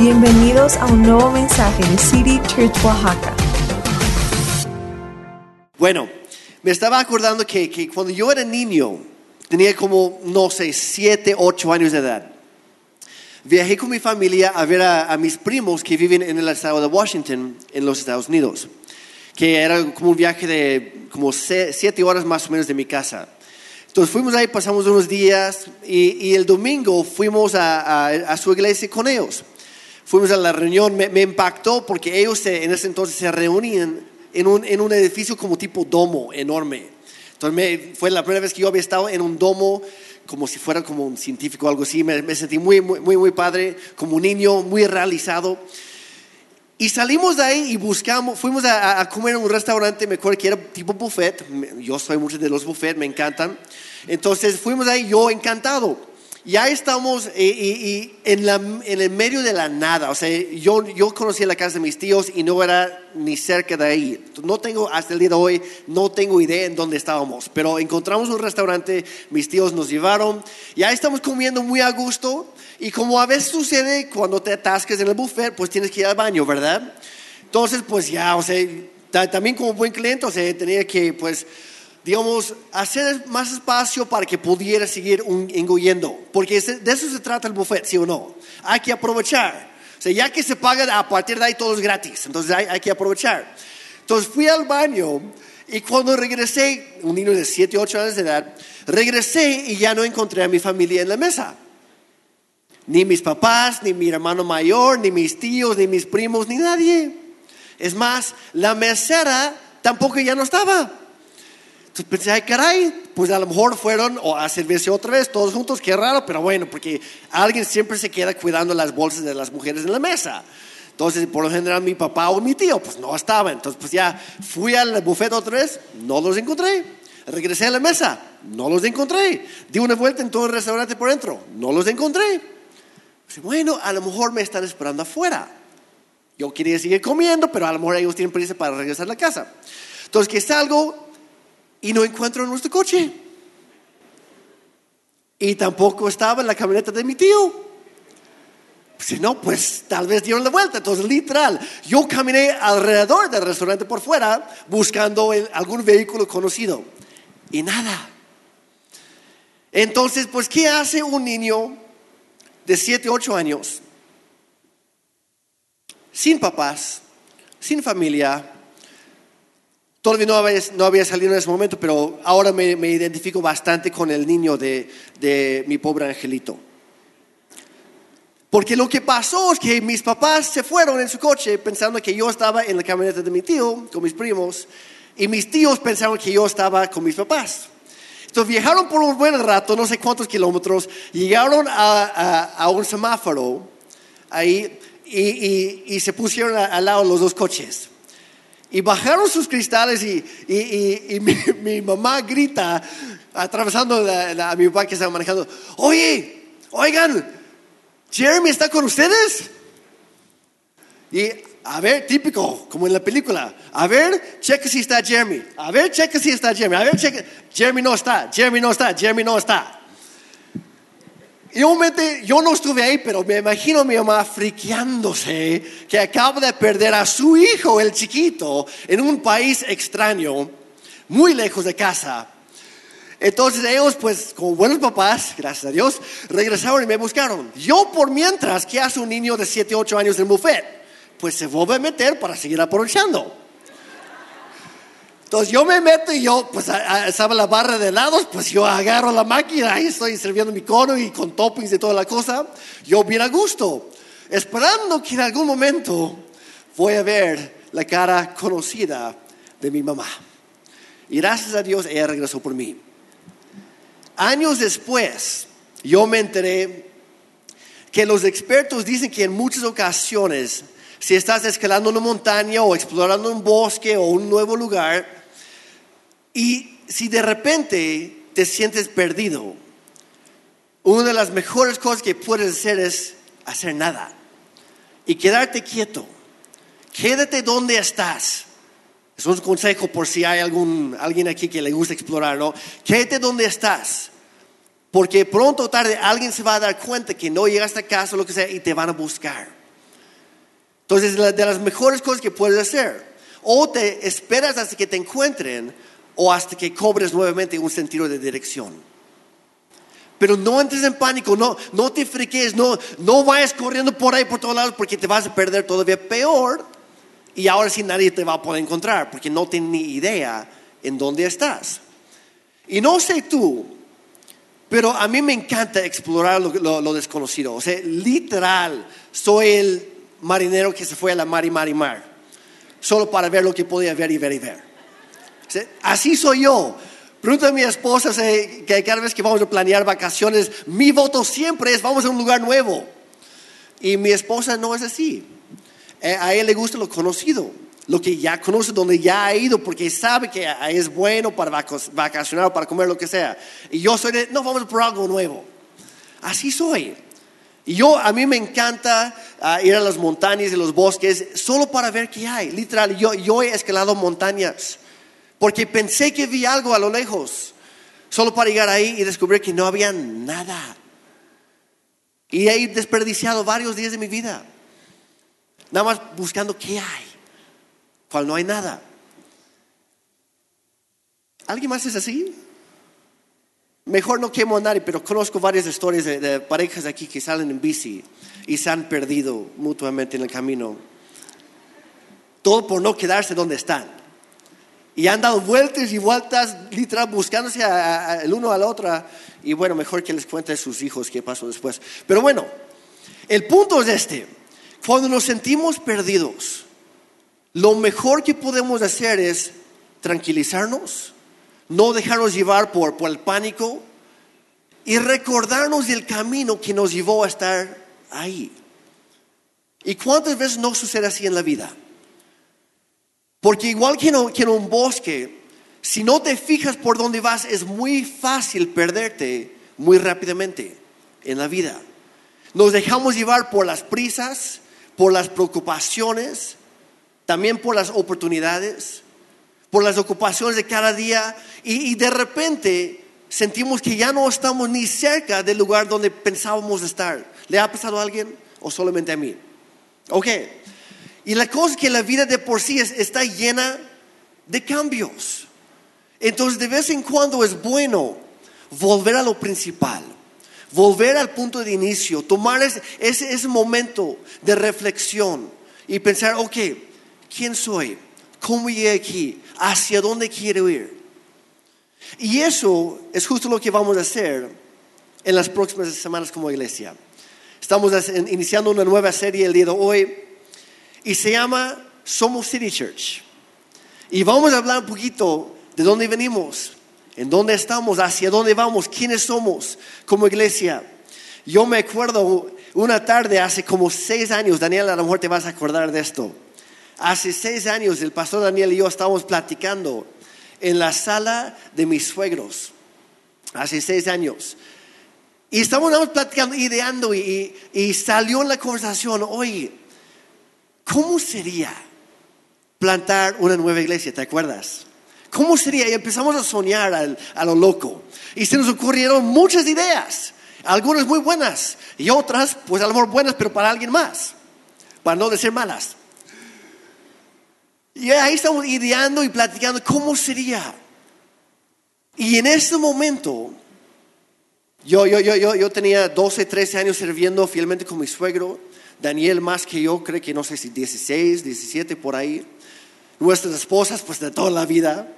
Bienvenidos a un nuevo mensaje de City Church Oaxaca. Bueno, me estaba acordando que, cuando yo era niño, tenía como, no sé, siete, ocho años de edad. Viajé con mi familia a ver a, mis primos que viven en el estado de Washington, en los Estados Unidos, que era como un viaje de como se- siete horas más o menos de mi casa. Entonces fuimos ahí, pasamos unos días y, el domingo fuimos a su iglesia con ellos. Fuimos a la reunión, me, me impactó porque ellos se- en ese entonces se reunían en un, en un edificio como tipo domo enorme. Entonces me- fue la primera vez que yo había estado en un domo como si fuera como un científico o algo así. Me, me sentí muy, muy, muy, muy padre, como un niño, muy realizado. Y salimos de ahí y buscamos, fuimos a, a- comer en un restaurante, me acuerdo que era tipo buffet, yo soy mucho de los buffets, me encantan. Entonces fuimos ahí, yo encantado. Ya estamos eh, y, y en, la, en el medio de la nada, o sea, yo, yo conocí la casa de mis tíos y no era ni cerca de ahí. No tengo, hasta el día de hoy, no tengo idea en dónde estábamos, pero encontramos un restaurante, mis tíos nos llevaron, ya estamos comiendo muy a gusto y como a veces sucede cuando te atascas en el buffet, pues tienes que ir al baño, ¿verdad? Entonces, pues ya, o sea, ta- también como buen cliente, o sea, tenía que, pues, digamos, hacer más espacio para que pudiera seguir engullendo, porque de eso se trata el buffet, ¿sí o no? Hay que aprovechar. O sea, ya que se paga a partir de ahí todo es gratis, entonces hay, hay que aprovechar. Entonces fui al baño y cuando regresé, un niño de 7, 8 años de edad, regresé y ya no encontré a mi familia en la mesa. Ni mis papás, ni mi hermano mayor, ni mis tíos, ni mis primos, ni nadie. Es más, la mesera tampoco ya no estaba. Entonces pensé, ay caray, pues a lo mejor fueron a servirse otra vez, todos juntos, qué raro, pero bueno, porque alguien siempre se queda cuidando las bolsas de las mujeres en la mesa. Entonces, por lo general, mi papá o mi tío, pues no estaba. Entonces, pues ya fui al buffet otra vez, no los encontré. Regresé a la mesa, no los encontré. Di una vuelta en todo el restaurante por dentro, no los encontré. Pues, bueno, a lo mejor me están esperando afuera. Yo quería seguir comiendo, pero a lo mejor ellos tienen prisa para regresar a la casa. Entonces, que salgo y no encuentro nuestro coche. Y tampoco estaba en la camioneta de mi tío. Si no, pues tal vez dieron la vuelta. Entonces, literal, yo caminé alrededor del restaurante por fuera buscando algún vehículo conocido. Y nada. Entonces, pues, ¿qué hace un niño de 7, 8 años sin papás, sin familia? Todavía no había, no había salido en ese momento, pero ahora me, me identifico bastante con el niño de, de mi pobre angelito. Porque lo que pasó es que mis papás se fueron en su coche pensando que yo estaba en la camioneta de mi tío con mis primos y mis tíos pensaron que yo estaba con mis papás. Entonces viajaron por un buen rato, no sé cuántos kilómetros, llegaron a, a- a un semáforo ahí y, y- y se pusieron al lado los dos coches. Y bajaron sus cristales y, y- y- mi, mamá grita, atravesando la- a mi papá que estaba manejando, oye, oigan, Jeremy está con ustedes. Y a ver, típico, como en la película, a ver, cheque si está Jeremy, a ver, cheque si está Jeremy, a ver, cheque, Jeremy no está, Jeremy no está, Jeremy no está. Y obviamente yo no estuve ahí, pero me imagino a mi mamá friqueándose que acaba de perder a su hijo, el chiquito, en un país extraño, muy lejos de casa. Entonces ellos, pues, como buenos papás, gracias a Dios, regresaron y me buscaron. Yo, por mientras, ¿qué hace un niño de 7, 8 años en buffet? Pues se vuelve a meter para seguir aprovechando. Entonces yo me meto y yo, pues estaba la barra de helados, pues yo agarro la máquina, ahí estoy sirviendo mi cono y con toppings y toda la cosa. Yo bien a gusto, esperando que en algún momento voy a ver la cara conocida de mi mamá. Y gracias a Dios ella regresó por mí. Años después, yo me enteré que los expertos dicen que en muchas ocasiones, si estás escalando una montaña o explorando un bosque o un nuevo lugar, y si de repente te sientes perdido, una de las mejores cosas que puedes hacer es hacer nada y quedarte quieto. Quédate donde estás. Es un consejo por si hay algún, alguien aquí que le gusta explorar, ¿no? Quédate donde estás. Porque pronto o tarde alguien se va a dar cuenta que no llegaste a casa o lo que sea y te van a buscar. Entonces, de las mejores cosas que puedes hacer. O te esperas hasta que te encuentren o hasta que cobres nuevamente un sentido de dirección. Pero no entres en pánico, no, no te friques, no, no vayas corriendo por ahí por todos lados porque te vas a perder todavía peor. Y ahora sí nadie te va a poder encontrar porque no tienes ni idea en dónde estás. Y no sé tú, pero a mí me encanta explorar lo, lo- lo desconocido. O sea, literal, soy el marinero que se fue a la mar y mar y mar. Solo para ver lo que podía ver y ver y ver. Así soy yo. Pregunta a mi esposa que cada vez que vamos a planear vacaciones, mi voto siempre es vamos a un lugar nuevo. Y mi esposa no es así. Eh, A él le gusta lo conocido, lo que ya conoce, donde ya ha ido, porque sabe que es bueno para vacacionar para comer lo que sea. Y yo soy de, no, vamos por algo nuevo. Así soy. Y yo, a mí me encanta ah, ir a las montañas y los bosques solo para ver qué hay. Literal, yo, yo he escalado montañas porque pensé que vi algo a lo lejos, solo para llegar ahí y descubrir que no había nada. Y he desperdiciado varios días de mi vida, nada más buscando qué hay, cuando no hay nada. ¿Alguien más es así? Mejor no quemo a nadie, pero conozco varias historias de, de parejas aquí que salen en bici y se han perdido mutuamente en el camino. Todo por no quedarse donde están. Y han dado vueltas y vueltas, literal, buscándose a- a- el uno al otro. Y bueno, mejor que les cuente a sus hijos qué pasó después. Pero bueno, el punto es este. Cuando nos sentimos perdidos, lo mejor que podemos hacer es tranquilizarnos, no dejarnos llevar por, por el pánico y recordarnos del camino que nos llevó a estar ahí. ¿Y cuántas veces no sucede así en la vida? Porque igual que en, que en un bosque, si no te fijas por dónde vas, es muy fácil perderte muy rápidamente en la vida. Nos dejamos llevar por las prisas, por las preocupaciones, también por las oportunidades, por las ocupaciones de cada día y, y de repente sentimos que ya no estamos ni cerca del lugar donde pensábamos estar. ¿Le ha pasado a alguien o solamente a mí? Ok. Y la cosa es que la vida de por sí es- está llena de cambios. Entonces de vez en cuando es bueno volver a lo principal, volver al punto de inicio, tomar ese, ese, ese momento de reflexión y pensar, ok, ¿quién soy? ¿Cómo llegué aquí? ¿Hacia dónde quiero ir? Y eso es justo lo que vamos a hacer en las próximas semanas como iglesia. Estamos iniciando una nueva serie el día de hoy y se llama Somos City Church. Y vamos a hablar un poquito de dónde venimos, en dónde estamos, hacia dónde vamos, quiénes somos como iglesia. Yo me acuerdo una tarde hace como seis años, Daniel, a lo mejor te vas a acordar de esto. Hace seis años el pastor Daniel y yo estábamos platicando en la sala de mis suegros. Hace seis años. Y estábamos platicando, ideando y, y- y salió en la conversación, oye, ¿cómo sería plantar una nueva iglesia? ¿Te acuerdas? ¿Cómo sería? Y empezamos a soñar al- a lo loco. Y se nos ocurrieron muchas ideas, algunas muy buenas y otras, pues a lo mejor buenas, pero para alguien más, para no decir malas. Y ahí estamos ideando y platicando cómo sería. Y en ese momento, yo, yo, yo, yo, yo tenía 12, 13 años sirviendo fielmente con mi suegro. Daniel más que yo, creo que no sé si 16, 17 por ahí. Nuestras esposas, pues de toda la vida.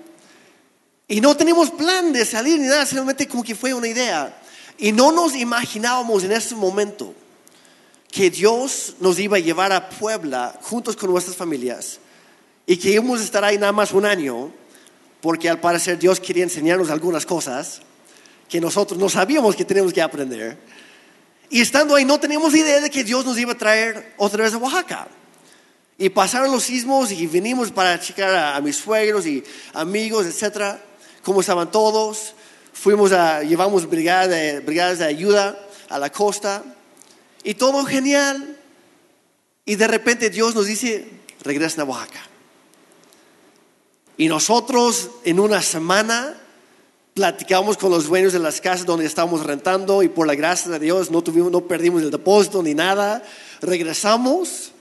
Y no teníamos plan de salir ni nada, simplemente como que fue una idea. Y no nos imaginábamos en ese momento que Dios nos iba a llevar a Puebla juntos con nuestras familias y que íbamos a estar ahí nada más un año, porque al parecer Dios quería enseñarnos algunas cosas que nosotros no sabíamos que teníamos que aprender. Y estando ahí no teníamos idea de que Dios nos iba a traer otra vez a Oaxaca. Y pasaron los sismos y vinimos para checar a, mis suegros y amigos, etcétera, cómo estaban todos. Fuimos a, llevamos brigadas de, brigadas de ayuda a la costa y todo genial. Y de repente Dios nos dice, regresen a Oaxaca. Y nosotros en una semana platicamos con los dueños de las casas donde estábamos rentando y por la gracia de Dios no, tuvimos, no perdimos el depósito ni nada. Regresamos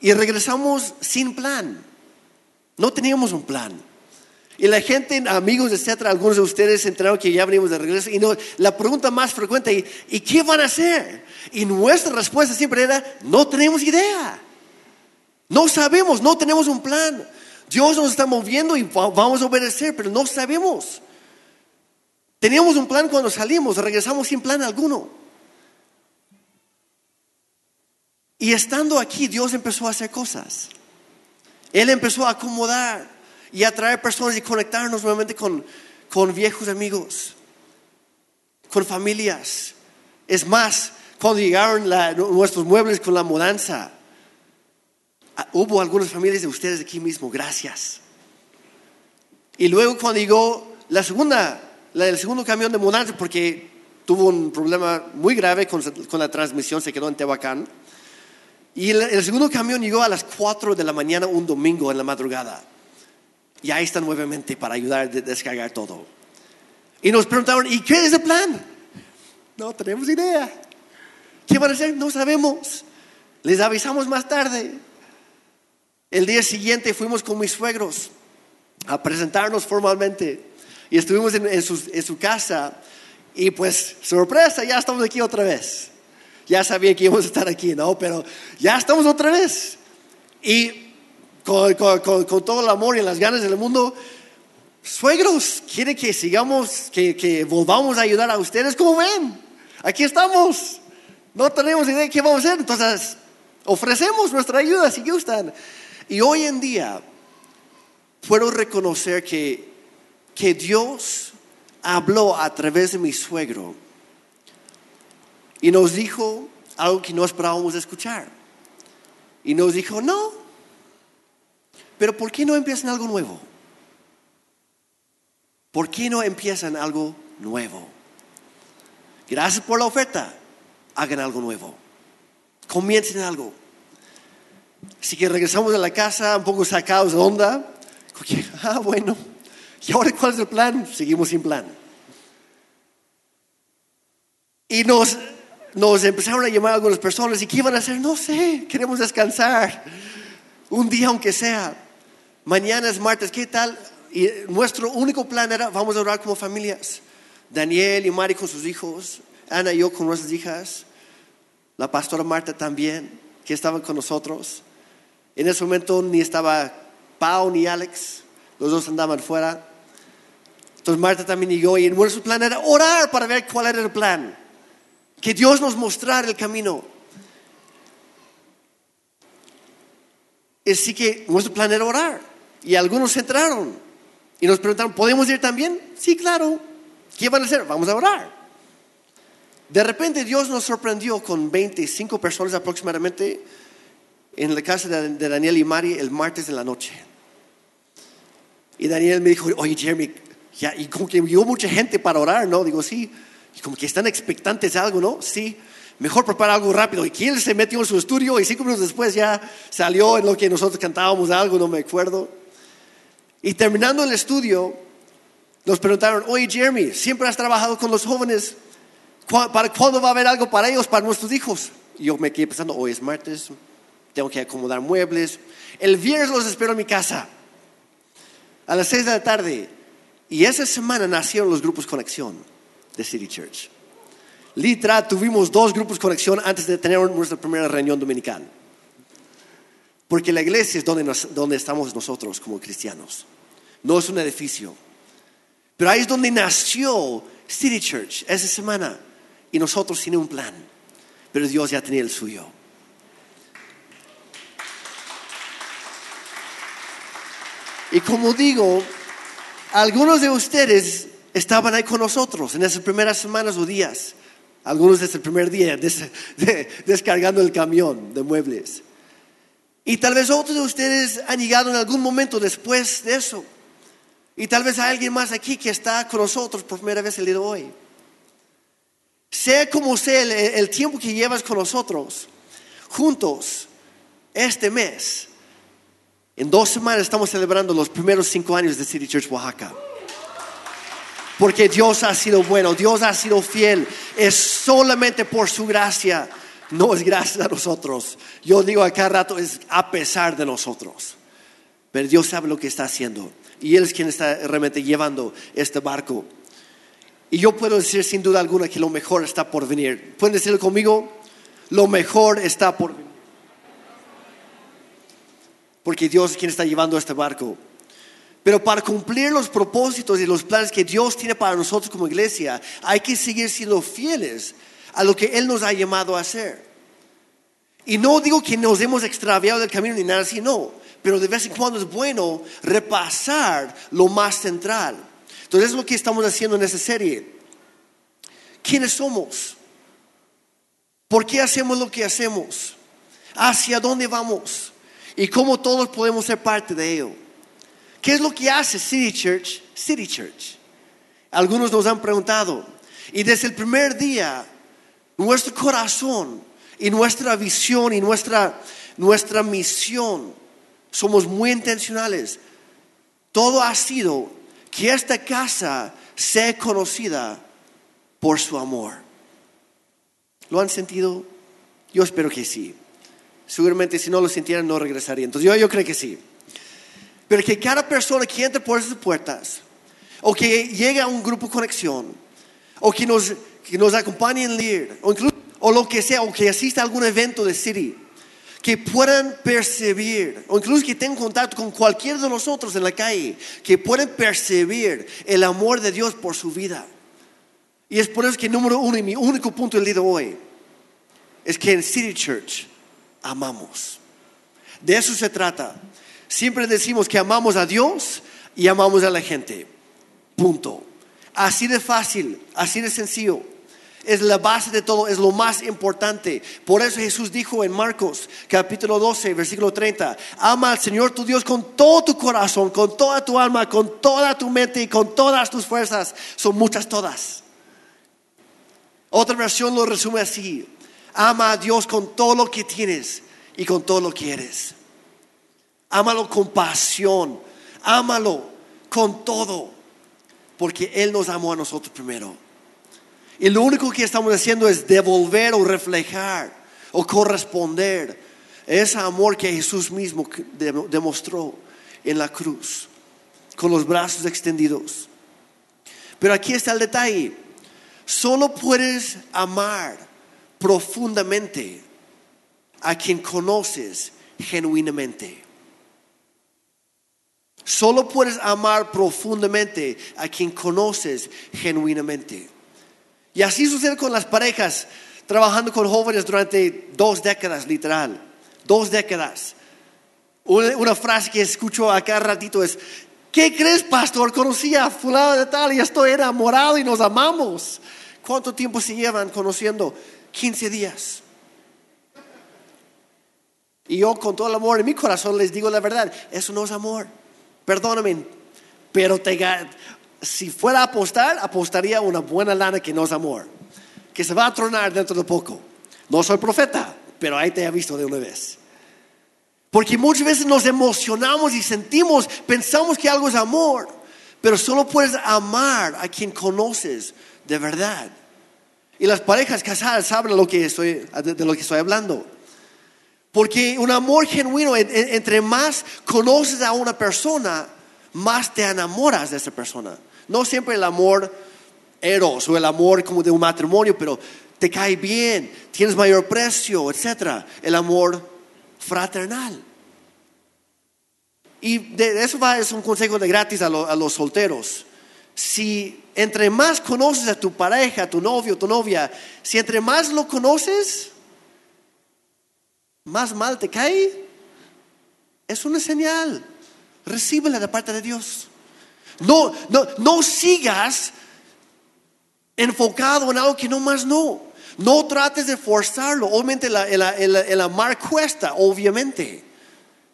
Y regresamos sin plan. No teníamos un plan. Y la gente, amigos, etcétera, algunos de ustedes se enteraron que ya venimos de regreso. Y no, la pregunta más frecuente, ¿y, ¿y qué van a hacer? Y nuestra respuesta siempre era, no tenemos idea. No sabemos, no tenemos un plan. Dios nos está moviendo y va- vamos a obedecer, pero no sabemos. Teníamos un plan cuando salimos, regresamos sin plan alguno. Y estando aquí, Dios empezó a hacer cosas. Él empezó a acomodar y a traer personas y conectarnos nuevamente con, con viejos amigos, con familias. Es más, cuando llegaron nuestros muebles con la mudanza, ah, hubo algunas familias de ustedes aquí mismo, gracias. Y luego cuando llegó la segunda, el segundo camión de mudanza, porque tuvo un problema muy grave con, con la transmisión, se quedó en Tehuacán. Y el, el segundo camión llegó a las 4 de la mañana un domingo en la madrugada. Y ahí están nuevamente para ayudar a de- descargar todo. Y nos preguntaron, ¿y qué es el plan? No tenemos idea. ¿Qué van a hacer? No sabemos. Les avisamos más tarde. El día siguiente fuimos con mis suegros a presentarnos formalmente. Y estuvimos en, en su, en su casa. Y pues, sorpresa, ya estamos aquí otra vez. Ya sabían que íbamos a estar aquí, ¿no? Pero ya estamos otra vez. Y con, con- con- con todo el amor y las ganas del mundo, suegros, quieren que sigamos, que, que volvamos a ayudar a ustedes. ¿Cómo ven? Aquí estamos. No tenemos idea de qué vamos a hacer. Entonces, ofrecemos nuestra ayuda si gustan. Y hoy en día, puedo reconocer que, que Dios habló a través de mi suegro y nos dijo algo que no esperábamos escuchar. Y nos dijo, no, pero ¿por qué no empiezan algo nuevo? ¿Por qué no empiezan algo nuevo? Gracias por la oferta, hagan algo nuevo. Comiencen algo. Así que regresamos a la casa un poco sacados de onda. Ah, bueno. ¿Y ahora cuál es el plan? Seguimos sin plan. Y nos, nos empezaron a llamar algunas personas. ¿Y qué iban a hacer? No sé, queremos descansar. Un día aunque sea. Mañana es martes, ¿qué tal? Y nuestro único plan era, vamos a orar como familias. Daniel y Mari con sus hijos, Ana y yo con nuestras hijas, la pastora Marta también, que estaban con nosotros. En ese momento ni estaba Pau ni Alex, los dos andaban fuera. Entonces Marta también llegó y nuestro plan era orar para ver cuál era el plan. Que Dios nos mostrara el camino. Así que nuestro plan era orar. Y algunos entraron y nos preguntaron, ¿podemos ir también? Sí, claro. ¿Qué van a hacer? Vamos a orar. De repente Dios nos sorprendió con 25 personas aproximadamente en la casa de, de Daniel y Mari el martes en la noche. Y Daniel me dijo, oye Jeremy, ya, y como que llegó mucha gente para orar, ¿no? Digo, sí. Y como que están expectantes de algo, ¿no? Sí. Mejor prepara algo rápido. Y él se metió en su estudio y cinco minutos después ya salió en lo que nosotros cantábamos algo, no me acuerdo. Y terminando el estudio, nos preguntaron, oye Jeremy, siempre has trabajado con los jóvenes. ¿Cu- ¿Para cuándo va a haber algo para ellos, para nuestros hijos? Y yo me quedé pensando, hoy es martes, tengo que acomodar muebles. El viernes los espero en mi casa, a las seis de la tarde. Y esa semana nacieron los grupos Conexión de City Church. Literal, tuvimos dos grupos Conexión antes de tener nuestra primera reunión dominical. Porque la iglesia es donde, donde estamos nosotros como cristianos. No es un edificio. Pero ahí es donde nació City Church esa semana. Y nosotros sin un plan. Pero Dios ya tenía el suyo. Y como digo, algunos de ustedes estaban ahí con nosotros en esas primeras semanas o días. Algunos desde el primer día des- de- descargando el camión de muebles. Y tal vez otros de ustedes han llegado en algún momento después de eso. Y tal vez hay alguien más aquí que está con nosotros por primera vez el día de hoy. Sea como sea el, el tiempo que llevas con nosotros, juntos, este mes, en dos semanas estamos celebrando los primeros cinco años de City Church Oaxaca. Porque Dios ha sido bueno, Dios ha sido fiel. Es solamente por su gracia No es gracias a nosotros. Yo digo a cada rato es a pesar de nosotros. Pero Dios sabe lo que está haciendo. Y Él es quien está realmente llevando este barco. Y yo puedo decir sin duda alguna que lo mejor está por venir. ¿Pueden decirlo conmigo? Lo mejor está por venir. Porque Dios es quien está llevando este barco. Pero para cumplir los propósitos y los planes que Dios tiene para nosotros como iglesia, hay que seguir siendo fieles a lo que Él nos ha llamado a hacer. Y no digo que nos hemos extraviado del camino ni nada así, no. Pero de vez en cuando es bueno repasar lo más central. Entonces es lo que estamos haciendo en esta serie. ¿Quiénes somos? ¿Por qué hacemos lo que hacemos? ¿Hacia dónde vamos? Y cómo todos podemos ser parte de ello. ¿Qué es lo que hace City Church? City Church. Algunos nos han preguntado. Y desde el primer día, nuestro corazón y nuestra visión y nuestra, nuestra misión, somos muy intencionales. Todo ha sido que esta casa sea conocida por su amor. ¿Lo han sentido? Yo espero que sí. Seguramente si no lo sintieran no regresaría. Entonces yo, yo creo que sí. Pero que cada persona que entre por esas puertas, o que llegue a un grupo conexión, o que nos, que nos acompañe en leer, o, incluso, o lo que sea, o que asista a algún evento de City, que puedan percibir, o incluso que tengan contacto con cualquiera de nosotros en la calle, que puedan percibir el amor de Dios por su vida. Y es por eso que número uno y mi único punto del día de hoy es que en City Church amamos. De eso se trata. Siempre decimos que amamos a Dios y amamos a la gente. Punto. Así de fácil, así de sencillo. Es la base de todo, es lo más importante. Por eso Jesús dijo en Marcos capítulo 12, versículo 30, ama al Señor tu Dios con todo tu corazón, con toda tu alma, con toda tu mente y con todas tus fuerzas. Son muchas todas. Otra versión lo resume así. Ama a Dios con todo lo que tienes y con todo lo que eres. Ámalo con pasión. Ámalo con todo. Porque Él nos amó a nosotros primero. Y lo único que estamos haciendo es devolver o reflejar o corresponder ese amor que Jesús mismo demostró en la cruz, con los brazos extendidos. Pero aquí está el detalle. Solo puedes amar profundamente a quien conoces genuinamente. Solo puedes amar profundamente a quien conoces genuinamente. Y así sucede con las parejas, trabajando con jóvenes durante dos décadas, literal. Dos décadas. Una, frase que escucho a ratito es, ¿qué crees, pastor? Conocí a fulano de tal y estoy enamorado y nos amamos. ¿Cuánto tiempo se llevan conociendo? 15 días. Y yo con todo el amor en mi corazón les digo la verdad, eso no es amor perdóname, pero te, si fuera a apostar, apostaría una buena lana que no es amor, que se va a tronar dentro de poco. No soy profeta, pero ahí te he visto de una vez. Porque muchas veces nos emocionamos y sentimos, pensamos que algo es amor, pero solo puedes amar a quien conoces de verdad. Y las parejas casadas saben lo que estoy, de lo que estoy hablando. Porque un amor genuino, entre más conoces a una persona, más te enamoras de esa persona. No siempre el amor eros o el amor como de un matrimonio, pero te cae bien, tienes mayor precio, etc. El amor fraternal. Y de eso va, es un consejo de gratis a, a los solteros. Si entre más conoces a tu pareja, a tu novio, tu novia, si entre más lo conoces, más mal te cae, es una señal. Recíbela de parte de Dios. No, no, no sigas enfocado en algo que no más no. No trates de forzarlo. Obviamente el, amar cuesta, obviamente.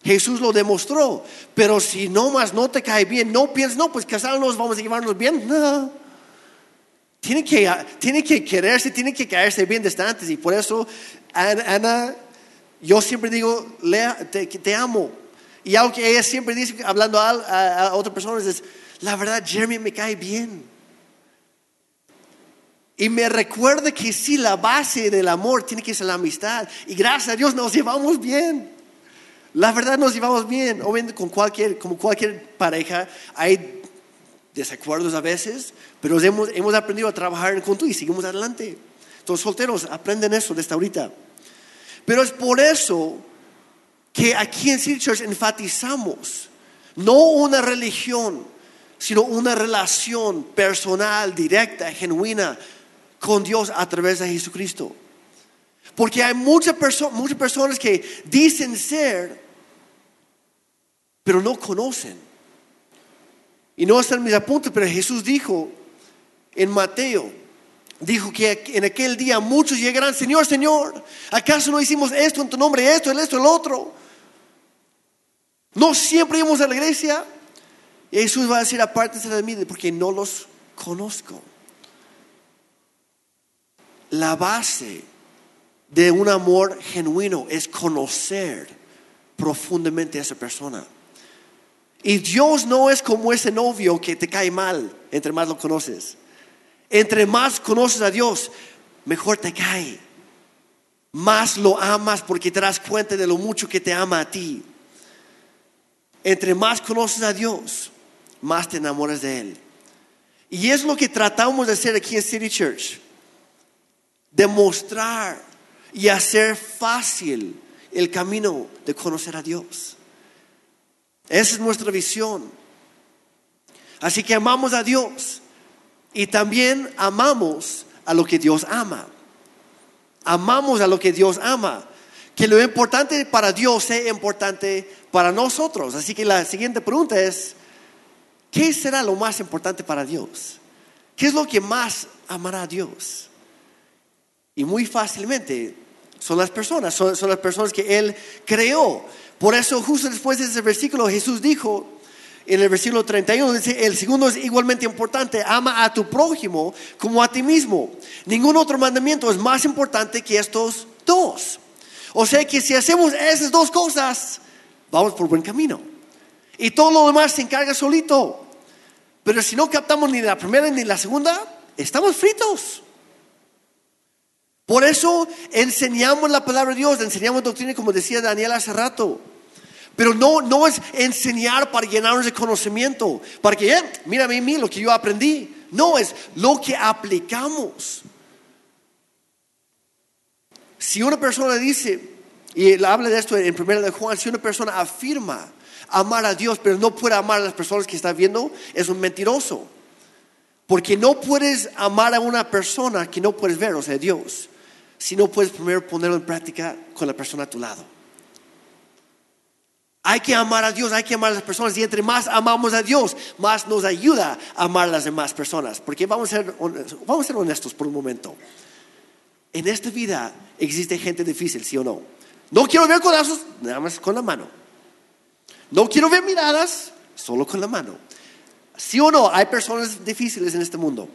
Jesús lo demostró. Pero si no más no te cae bien, no pienses, no, pues casarnos, vamos a llevarnos bien. No. Tiene que, tiene que quererse, tiene que caerse bien desde antes. Y por eso Ana yo siempre digo, Lea, te, amo. Y algo que ella siempre dice, hablando a, a, otras personas, es, la verdad, Jeremy me cae bien. Y me recuerda que sí, la base del amor tiene que ser la amistad. Y gracias a Dios nos llevamos bien. La verdad nos llevamos bien. Obviamente con cualquier, como cualquier pareja hay desacuerdos a veces, pero hemos, hemos aprendido a trabajar en conjunto y seguimos adelante. Entonces solteros aprenden eso desde ahorita. Pero es por eso que aquí en City Church enfatizamos no una religión, sino una relación personal, directa, genuina con Dios a través de Jesucristo. Porque hay muchas, muchas personas que dicen ser, pero no conocen. Y no están mis apuntes, pero Jesús dijo en Mateo, dijo que en aquel día muchos llegarán, Señor, Señor, ¿acaso no hicimos esto en tu nombre, esto, esto, el otro? No siempre íbamos a la iglesia. Y Jesús va a decir, apártense de mí, porque no los conozco. La base de un amor genuino es conocer profundamente a esa persona. Y Dios no es como ese novio que te cae mal entre más lo conoces. Entre más conoces a Dios, mejor te cae. Más lo amas porque te das cuenta de lo mucho que te ama a ti. Entre más conoces a Dios, más te enamoras de Él. Y es lo que tratamos de hacer aquí en City Church. Demostrar y hacer fácil el camino de conocer a Dios. Esa es nuestra visión. Así que amamos a Dios y también amamos a lo que Dios ama. Amamos a lo que Dios ama. Que lo importante para Dios sea importante para nosotros. Así que la siguiente pregunta es, ¿qué será lo más importante para Dios? ¿Qué es lo que más amará a Dios? Y muy fácilmente son las personas, son, las personas que Él creó. Por eso justo después de ese versículo Jesús dijo, en el versículo 31 dice, el segundo es igualmente importante, ama a tu prójimo como a ti mismo. Ningún otro mandamiento es más importante que estos dos. O sea que si hacemos esas dos cosas, vamos por buen camino. Y todo lo demás se encarga solito. Pero si no captamos ni la primera ni la segunda, estamos fritos. Por eso enseñamos la palabra de Dios, enseñamos doctrina, como decía Daniel hace rato. Pero no, no es enseñar para llenarnos de conocimiento, para que, eh, mírame a mí lo que yo aprendí. No, es lo que aplicamos. Si una persona dice, y habla de esto en primera de Juan, si una persona afirma amar a Dios, pero no puede amar a las personas que está viendo, es un mentiroso. Porque no puedes amar a una persona que no puedes ver, o sea, Dios si no puedes primero ponerlo en práctica con la persona a tu lado. Hay que amar a Dios, hay que amar a las personas y entre más amamos a Dios, más nos ayuda a amar a las demás personas. Porque vamos a ser, vamos a ser honestos por un momento. En esta vida existe gente difícil, ¿sí o no? No quiero ver codazos, nada más con la mano. No quiero ver miradas, solo con la mano. ¿Sí o no? Hay personas difíciles en este mundo.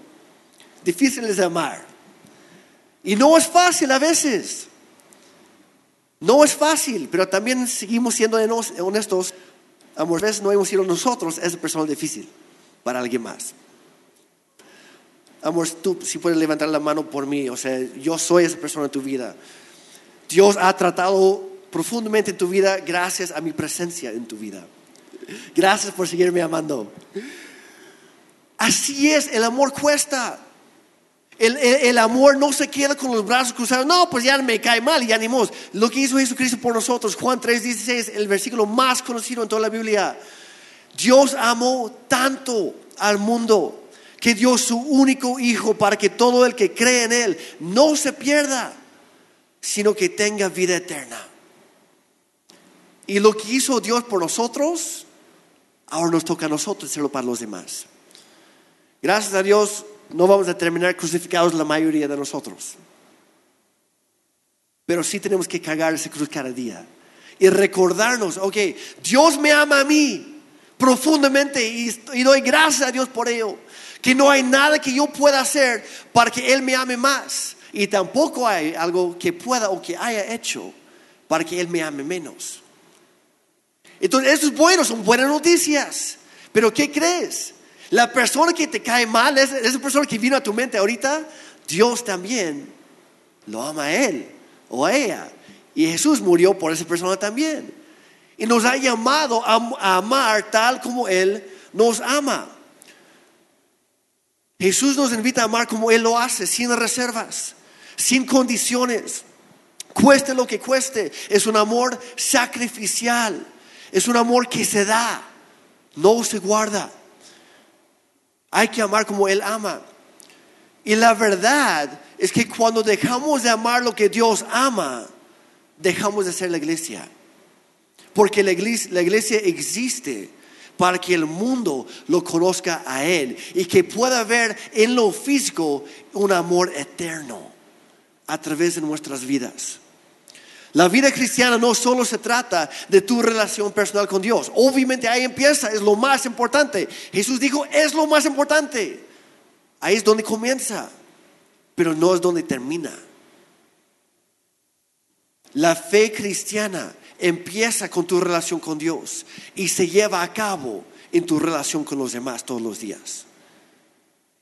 Difíciles de amar. Y no es fácil a veces. No es fácil, pero también seguimos siendo honestos. A no hemos sido nosotros esa persona difícil para alguien más. Amor, tú si puedes levantar la mano por mí, o sea, yo soy esa persona en tu vida. Dios ha tratado profundamente en tu vida gracias a mi presencia en tu vida. Gracias por seguirme amando. Así es, el amor cuesta. El, amor no se queda con los brazos cruzados. No, pues ya me cae mal y animos. Lo que hizo Jesucristo por nosotros, Juan 3:16, el versículo más conocido en toda la Biblia. Dios amó tanto al mundo que dio su único hijo para que todo el que cree en él no se pierda, sino que tenga vida eterna. Y lo que hizo Dios por nosotros, ahora nos toca a nosotros hacerlo para los demás. Gracias a Dios, no vamos a terminar crucificados la mayoría de nosotros. Pero sí tenemos que cagar ese cruz cada día y recordarnos, ok, Dios me ama a mí profundamente y, y, doy gracias a Dios por ello. Que no hay nada que yo pueda hacer para que Él me ame más. Y tampoco hay algo que pueda o que haya hecho para que Él me ame menos. Entonces, eso es bueno, son buenas noticias. Pero ¿qué crees? La persona que te cae mal, esa persona que vino a tu mente ahorita, Dios también lo ama a él o a ella. Y Jesús murió por esa persona también. Y nos ha llamado a, a amar tal como Él nos ama. Jesús nos invita a amar como Él lo hace, sin reservas, sin condiciones, cueste lo que cueste. Es un amor sacrificial, es un amor que se da, no se guarda. Hay que amar como Él ama. Y la verdad es que cuando dejamos de amar lo que Dios ama, dejamos de ser la iglesia. Porque la iglesia, la iglesia existe para que el mundo lo conozca a Él y que pueda ver en lo físico un amor eterno a través de nuestras vidas. La vida cristiana no solo se trata de tu relación personal con Dios. Obviamente ahí empieza, es lo más importante. Jesús dijo, es lo más importante. Ahí es donde comienza, pero no es donde termina. La fe cristiana empieza con tu relación con Dios y se lleva a cabo en tu relación con los demás todos los días.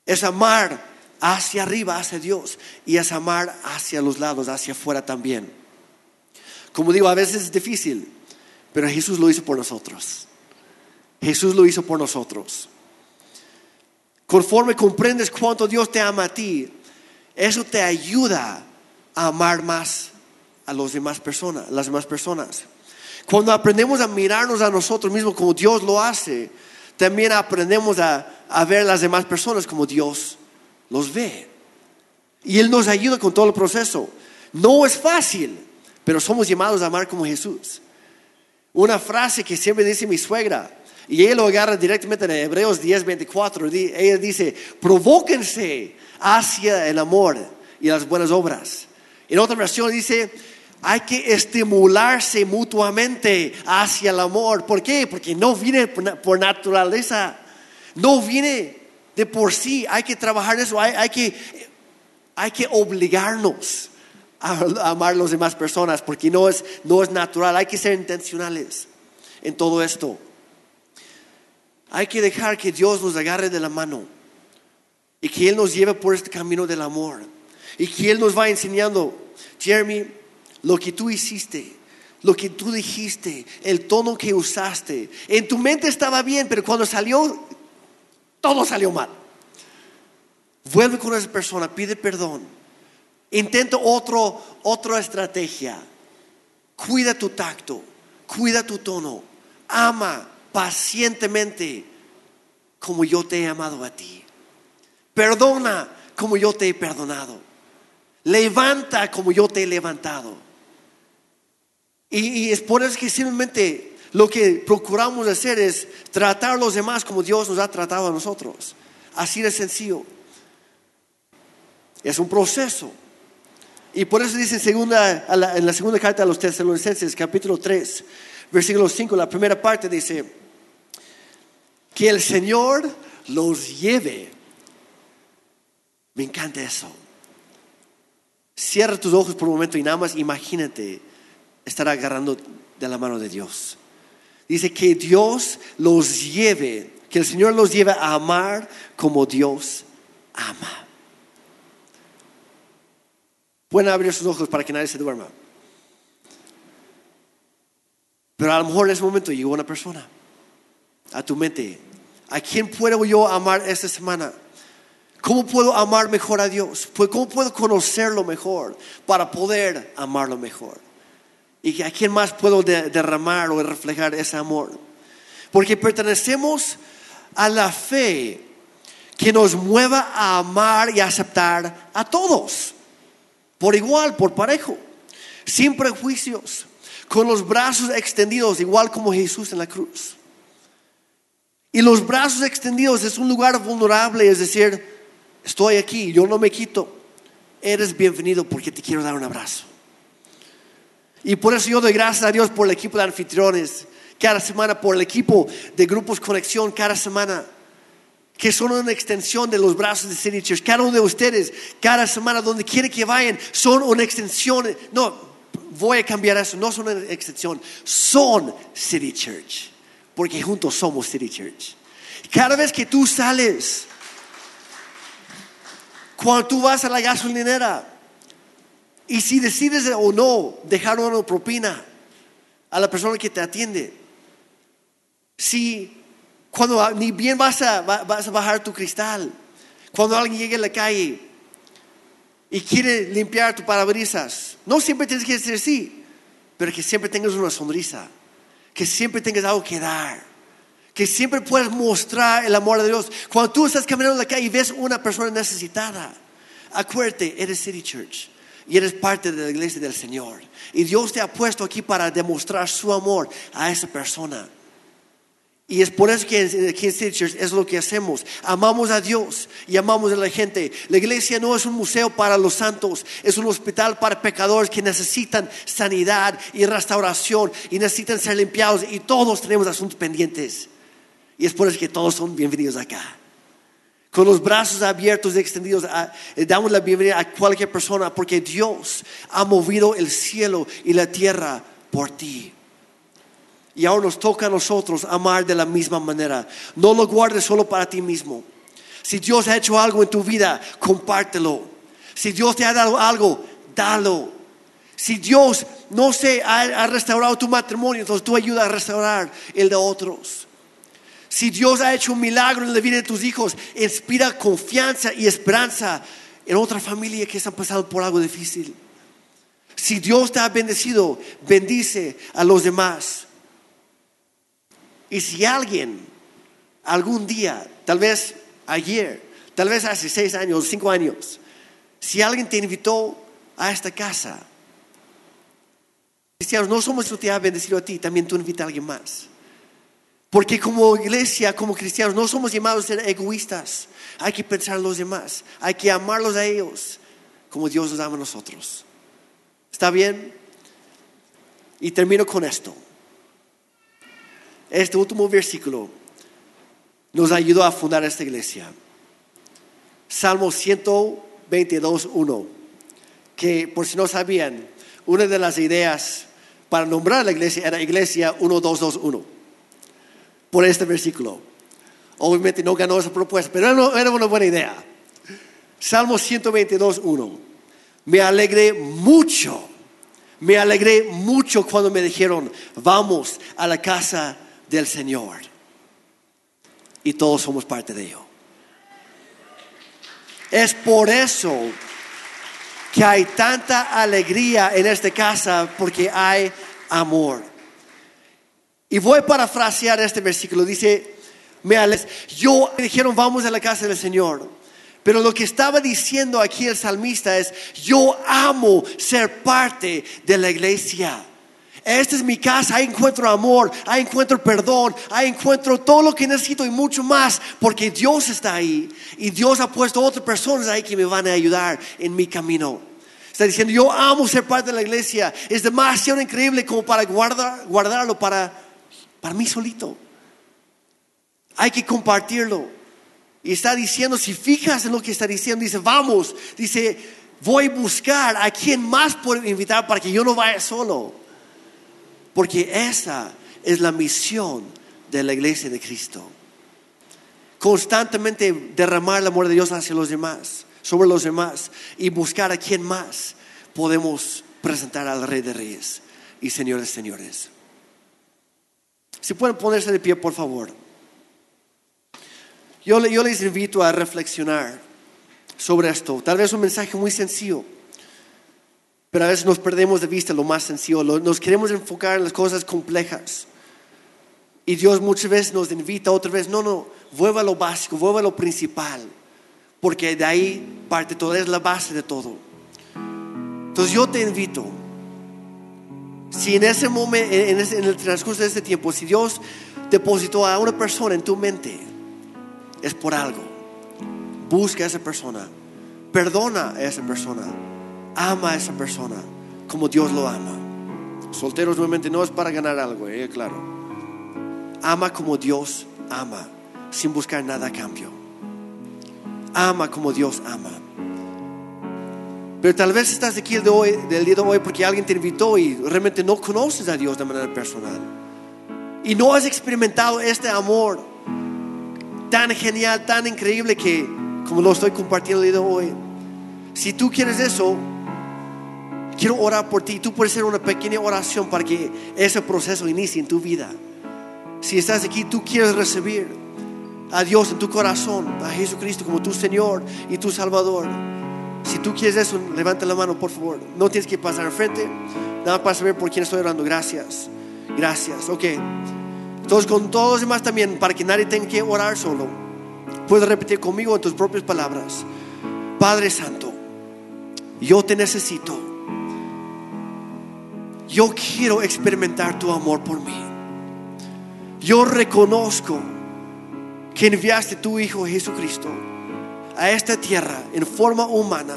Es amar hacia arriba, hacia Dios, y es amar hacia los lados, hacia afuera también. Como digo, a veces es difícil, pero Jesús lo hizo por nosotros. Jesús lo hizo por nosotros. Conforme comprendes cuánto Dios te ama a ti, eso te ayuda a amar más a las demás personas, las demás personas. Cuando aprendemos a mirarnos a nosotros mismos como Dios lo hace, también aprendemos a, a ver a las demás personas como Dios los ve. Y Él nos ayuda con todo el proceso. No es fácil, pero somos llamados a amar como Jesús. Una frase que siempre dice mi suegra, y ella lo agarra directamente en Hebreos 10, 24, ella dice, provóquense hacia el amor y las buenas obras. En otra versión dice, hay que estimularse mutuamente hacia el amor. ¿Por qué? Porque no viene por naturaleza, no viene de por sí. Hay que trabajar eso, hay, que, hay que obligarnos amar a las demás personas porque no es, no es natural. Hay que ser intencionales en todo esto. Hay que dejar que Dios nos agarre de la mano y que Él nos lleve por este camino del amor y que Él nos va enseñando, Jeremy, lo que tú hiciste, lo que tú dijiste, el tono que usaste. En tu mente estaba bien, pero cuando salió, todo salió mal. Vuelve con esa persona, pide perdón. Intenta otro, otra estrategia. Cuida tu tacto, cuida tu tono. Ama pacientemente como yo te he amado a ti. Perdona como yo te he perdonado. Levanta como yo te he levantado. Y, es por eso que simplemente lo que procuramos hacer es tratar a los demás como Dios nos ha tratado a nosotros. Así de sencillo. Es un proceso. Y por eso dice en, la segunda carta a los tesalonicenses, capítulo 3, versículo 5, la primera parte dice, que el Señor los lleve. Me encanta eso. Cierra tus ojos por un momento y nada más imagínate estar agarrando de la mano de Dios. Dice que Dios los lleve, que el Señor los lleve a amar como Dios ama. Pueden abrir sus ojos para que nadie se duerma. Pero a lo mejor en ese momento llegó una persona a tu mente. ¿A quién puedo yo amar esta semana? ¿Cómo puedo amar mejor a Dios? ¿Cómo puedo conocerlo mejor para poder amarlo mejor? ¿Y a quién más puedo derramar o reflejar ese amor? Porque pertenecemos a la fe que nos mueva a amar y aceptar a todos, por igual, por parejo, sin prejuicios, con los brazos extendidos, igual como Jesús en la cruz. Y los brazos extendidos es un lugar vulnerable, es decir, estoy aquí, yo no me quito, eres bienvenido porque te quiero dar un abrazo. Y por eso yo doy gracias a Dios por el equipo de anfitriones cada semana, por el equipo de grupos conexión cada semana, que son una extensión de los brazos de City Church. Cada uno de ustedes, cada semana, donde quiere que vayan, son una extensión. No, voy a cambiar eso, no son una extensión, son City Church, porque juntos somos City Church. Cada vez que tú sales, Cuando tú vas a la gasolinera y si decides o no dejar una propina a la persona que te atiende, si cuando ni bien vas a, vas a bajar tu cristal, cuando alguien llegue a la calle y quiere limpiar tu parabrisas, no siempre tienes que decir sí, pero que siempre tengas una sonrisa, que siempre tengas algo que dar, que siempre puedas mostrar el amor de Dios. Cuando tú estás caminando en la calle y ves una persona necesitada, acuérdate, eres City Church y eres parte de la iglesia del Señor. Y Dios te ha puesto aquí para demostrar su amor a esa persona. Y es por eso que City Church es lo que hacemos. Amamos a Dios y amamos a la gente. La iglesia no es un museo para los santos, es un hospital para pecadores que necesitan sanidad y restauración y necesitan ser limpiados. Y todos tenemos asuntos pendientes. Y es por eso que todos son bienvenidos acá. Con los brazos abiertos y extendidos, eh, damos la bienvenida a cualquier persona porque Dios ha movido el cielo y la tierra por ti. Y ahora nos toca a nosotros amar de la misma manera. No lo guardes solo para ti mismo. Si Dios ha hecho algo en tu vida, compártelo. Si Dios te ha dado algo, dalo. Si Dios, no sé, ha, restaurado tu matrimonio, entonces tú ayuda a restaurar el de otros. Si Dios ha hecho un milagro en la vida de tus hijos, inspira confianza y esperanza en otra familia que están pasando por algo difícil. Si Dios te ha bendecido, bendice a los demás. Y si alguien algún día, tal vez ayer, tal vez hace seis años, cinco años, si alguien te invitó a esta casa, cristianos, no somos que te bendecido a ti, también tú invitas a alguien más. Porque como iglesia, como cristianos, no somos llamados a ser egoístas. Hay que pensar en los demás, hay que amarlos a ellos como Dios nos ama a nosotros. ¿Está bien? Y termino con esto. Este último versículo nos ayudó a fundar esta iglesia. Salmo 122, 1. Que por si no sabían, una de las ideas para nombrar la iglesia era Iglesia 1221. Por este versículo. Obviamente no ganó esa propuesta, pero era una buena idea. Salmo 122, 1. Me alegré mucho, me alegré mucho cuando me dijeron, vamos a la casa del Señor. Y todos somos parte de ello. Es por eso que hay tanta alegría en esta casa, porque hay amor. Y voy a parafrasear este versículo. Dice, me yo me dijeron, vamos a la casa del Señor. Pero lo que estaba diciendo aquí el salmista es, yo amo ser parte de la iglesia. Esta es mi casa, ahí encuentro amor, ahí encuentro perdón, ahí encuentro todo lo que necesito y mucho más, porque Dios está ahí y Dios ha puesto otras personas ahí que me van a ayudar en mi camino. Está diciendo, yo amo ser parte de la iglesia, es demasiado increíble como para guardar, guardarlo para, para mí solito. Hay que compartirlo. Y está diciendo, si fijas en lo que está diciendo, dice, vamos, dice, voy a buscar a quien más puedo invitar para que yo no vaya solo. Porque esa es la misión de la iglesia de Cristo. Constantemente derramar el amor de Dios hacia los demás, sobre los demás, y buscar a quien más podemos presentar al Rey de Reyes y Señores, Señores. Si pueden ponerse de pie, por favor. Yo, yo les invito a reflexionar sobre esto. Tal vez un mensaje muy sencillo pero a veces nos perdemos de vista lo más sencillo, nos queremos enfocar en las cosas complejas. Y Dios muchas veces nos invita otra vez, no, no, vuelva a lo básico, vuelva a lo principal, porque de ahí parte todo, es la base de todo. Entonces yo te invito, si en ese momento, en, en el transcurso de este tiempo, si Dios depositó a una persona en tu mente, es por algo. Busca a esa persona, perdona a esa persona ama a esa persona como Dios lo ama. Solteros nuevamente no es para ganar algo, eh, claro. Ama como Dios ama, sin buscar nada a cambio. Ama como Dios ama. Pero tal vez estás aquí el hoy, del día de hoy porque alguien te invitó y realmente no conoces a Dios de manera personal. Y no has experimentado este amor tan genial, tan increíble que como lo estoy compartiendo el día de hoy Si tú quieres eso, quiero orar por ti. Tú puedes hacer una pequeña oración para que ese proceso inicie en tu vida. Si estás aquí, tú quieres recibir a Dios en tu corazón, a Jesucristo como tu Señor y tu Salvador. Si tú quieres eso, levanta la mano, por favor. No tienes que pasar al frente. Nada para saber por quién estoy orando. Gracias. Gracias. Ok. Entonces, con todos los demás también, para que nadie tenga que orar solo, puedes repetir conmigo en tus propias palabras. Padre Santo, yo te necesito. Yo quiero experimentar tu amor por mí. Yo reconozco que enviaste tu Hijo Jesucristo a esta tierra en forma humana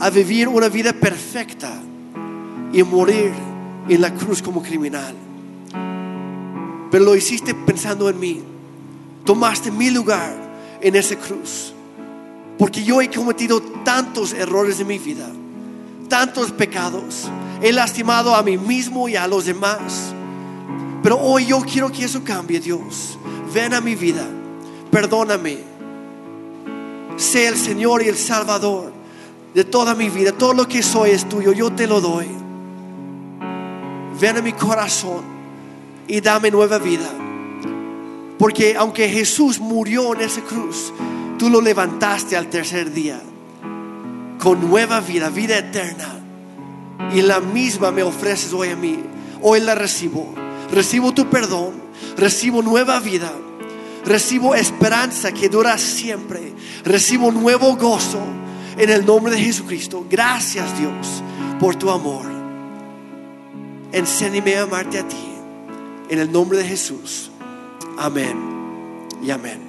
a vivir una vida perfecta y morir en la cruz como criminal. Pero lo hiciste pensando en mí. Tomaste mi lugar en esa cruz. Porque yo he cometido tantos errores en mi vida, tantos pecados. He lastimado a mí mismo y a los demás. Pero hoy yo quiero que eso cambie, Dios ven a mi vida, perdóname. Sé el Señor y el Salvador de toda mi vida. Todo lo que soy es tuyo, yo te lo doy. Ven a mi corazón y dame nueva vida. Porque aunque Jesús murió en esa cruz, tú lo levantaste al tercer día con nueva vida, vida eterna. Y la misma me ofreces hoy a mí. Hoy la recibo. Recibo tu perdón. Recibo nueva vida recibo esperanza que dura siempre, recibo nuevo gozo en el nombre de Jesucristo. Gracias Dios por tu amor. Enséñame a amarte a ti en el nombre de Jesús. Amén y amén.